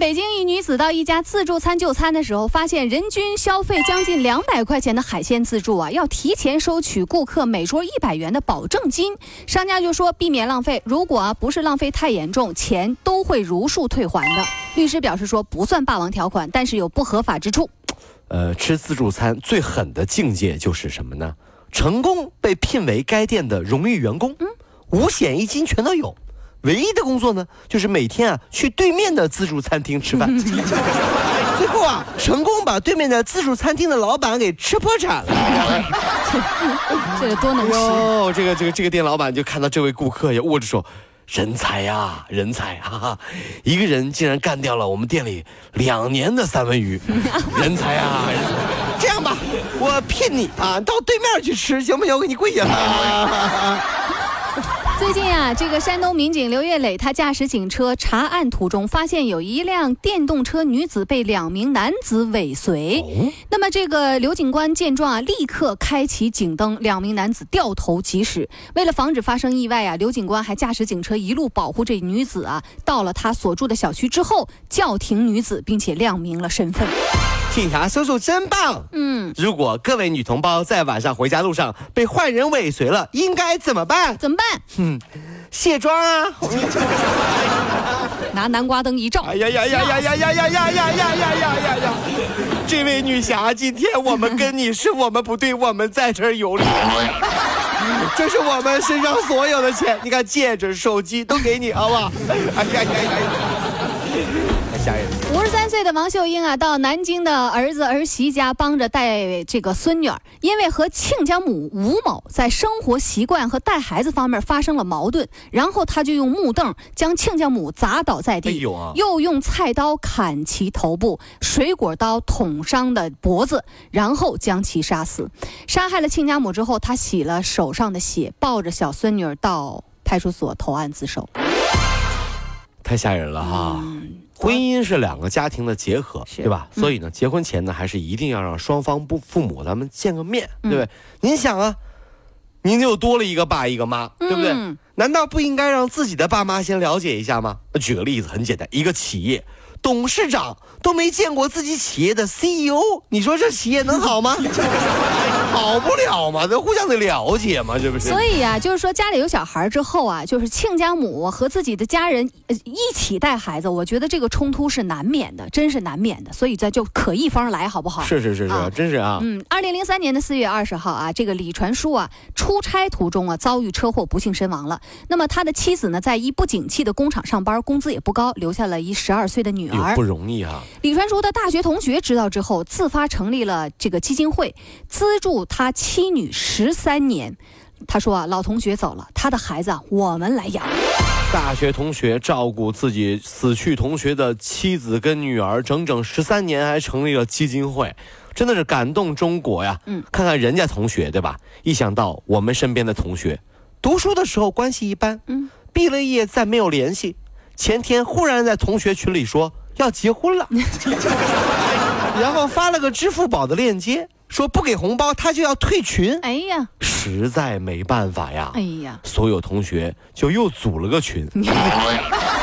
北京一女子到一家自助餐就餐的时候，发现人均消费将近两百块钱的海鲜自助啊，要提前收取顾客每桌一百元的保证金。商家就说避免浪费，如果啊不是浪费太严重，钱都会如数退还的。律师表示说不算霸王条款，但是有不合法之处。呃，吃自助餐最狠的境界就是什么呢？成功被聘为该店的荣誉员工，嗯，五险一金全都有。唯一的工作呢，就是每天啊去对面的自助餐厅吃饭，最后啊成功把对面的自助餐厅的老板给吃破产了。这个多能吃！哟，这个这个这个店老板就看到这位顾客也握着手，人才呀，人才哈啊！一个人竟然干掉了我们店里两年的三文鱼，人才啊！这样吧，我聘你啊，到对面去吃行不行？我给你跪下了。最近啊，这个山东民警刘月磊，他驾驶警车查案途中，发现有一辆电动车女子被两名男子尾随。那么这个刘警官见状啊，立刻开启警灯，两名男子掉头疾驶。为了防止发生意外啊，刘警官还驾驶警车一路保护这女子啊。到了他所住的小区之后，叫停女子，并且亮明了身份。警察叔叔真棒。嗯，如果各位女同胞在晚上回家路上被坏人尾随了，应该怎么办？怎么办？嗯，卸妆啊，拿南瓜灯一照。哎呀呀呀呀呀呀呀呀呀呀呀呀呀！这位女侠，今天我们跟你是我们不对，我们在这儿有理。这是我们身上所有的钱，你看戒指、手机都给你，好不好？哎呀呀呀！五十三岁的王秀英啊，到南京的儿子儿媳家帮着带这个孙女儿，因为和亲家母吴某在生活习惯和带孩子方面发生了矛盾，然后他就用木凳将亲家母砸倒在地，又用菜刀砍其头部，水果刀捅伤的脖子，然后将其杀死。杀害了亲家母之后，他洗了手上的血，抱着小孙女儿到派出所投案自首。太吓人了哈！婚姻是两个家庭的结合，对吧？所以呢，结婚前呢，还是一定要让双方不父母咱们见个面，对不对？您想啊，您就多了一个爸一个妈，对不对？难道不应该让自己的爸妈先了解一下吗？举个例子，很简单，一个企业。董事长都没见过自己企业的 CEO，你说这企业能好吗？好不了嘛，这互相得了解嘛，是不是？所以啊，就是说家里有小孩之后啊，就是亲家母和自己的家人一起带孩子，我觉得这个冲突是难免的，真是难免的。所以咱就可一方来，好不好？是是是是，真是啊。嗯，二零零三年的四月二十号啊，这个李传书啊，出差途中啊遭遇车祸，不幸身亡了。那么他的妻子呢，在一不景气的工厂上班，工资也不高，留下了一十二岁的女儿。不容易啊！李传书的大学同学知道之后，自发成立了这个基金会，资助他妻女十三年。他说啊，老同学走了，他的孩子我们来养。大学同学照顾自己死去同学的妻子跟女儿整整十三年，还成立了基金会，真的是感动中国呀！嗯，看看人家同学对吧？一想到我们身边的同学，读书的时候关系一般，嗯，毕了业再没有联系。前天忽然在同学群里说要结婚了，然后发了个支付宝的链接，说不给红包他就要退群。哎呀，实在没办法呀。哎呀，所有同学就又组了个群。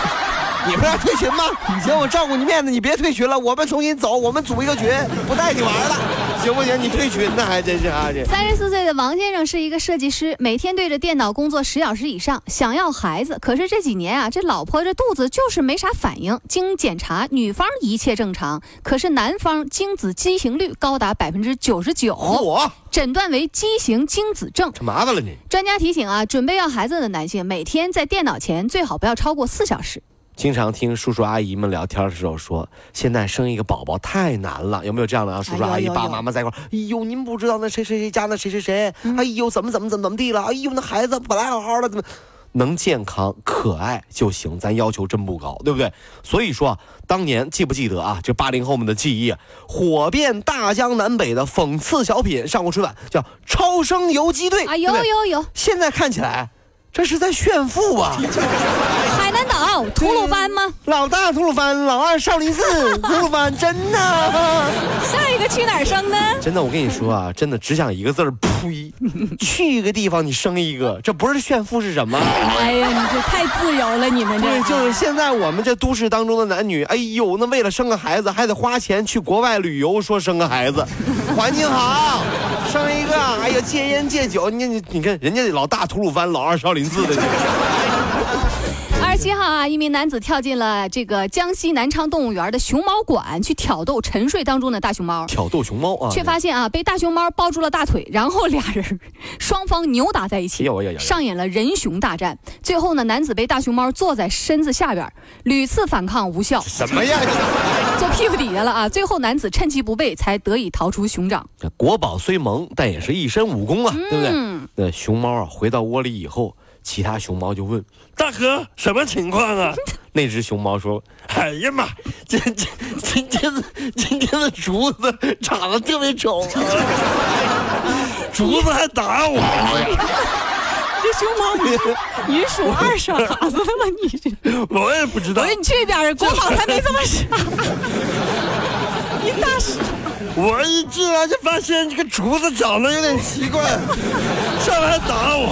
你不要退群吗？行，我照顾你面子，你别退群了，我们重新走，我们组一个群，不带你玩了，行不行？你退群那还真是啊！这三十四岁的王先生是一个设计师，每天对着电脑工作十小时以上，想要孩子，可是这几年啊，这老婆这肚子就是没啥反应。经检查，女方一切正常，可是男方精子畸形率高达百分之九十九，我诊断为畸形精子症，这麻烦了你。专家提醒啊，准备要孩子的男性，每天在电脑前最好不要超过四小时。经常听叔叔阿姨们聊天的时候说，现在生一个宝宝太难了，有没有这样的啊？叔叔阿姨、爸爸妈妈在一块儿，哎呦，您不知道那谁谁谁家那谁谁谁，哎呦，怎么怎么怎么怎么地了？哎呦，那孩子本来好好的，怎么？能健康可爱就行，咱要求真不高，对不对？所以说啊，当年记不记得啊？这八零后们的记忆啊，火遍大江南北的讽刺小品上过春晚，叫《超生游击队》啊，有有有，现在看起来，这是在炫富啊！海南岛吐鲁番吗？老大吐鲁番，老二少林寺，吐鲁番真的，下一个去哪儿生呢？真的，我跟你说啊，真的只想一个字儿，呸！去一个地方你生一个，这不是炫富是什么？哎呀，你这太自由了，你们这对，就是现在我们这都市当中的男女，哎呦，那为了生个孩子还得花钱去国外旅游，说生个孩子，环境好，生一个，哎呀，戒烟戒酒，你你你看人家老大吐鲁番，老二少林寺的，二十七号啊，一名男子跳进了这个江西南昌动物园的熊猫馆，去挑逗沉睡当中的大熊猫。挑逗熊猫啊，却发现啊，被大熊猫抱住了大腿，然后俩人双方扭打在一哎起上演了人熊大战。最后呢，男子被大熊猫坐在身子下边，屡次反抗无效，什么呀？坐屁股底下了啊！最后男子趁其不备，才得以逃出熊掌。这国宝虽萌，但也是一身武功啊，对不对？嗯那熊猫啊，回到窝里以后，其他熊猫就问大哥，什么情况啊？那只熊猫说哎呀妈，今今今天的今天的竹子长得特别丑啊，竹子还打我，这熊猫，你数二傻子了吗？你这，我也不知道我，说你去一边儿，国宝才没这么傻。你大师，我一进来就发现这个厨子长得有点奇怪，上来打我，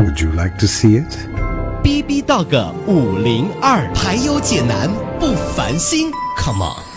would you like to see it? B B Dog 五零二，排忧解难不烦心，Come on。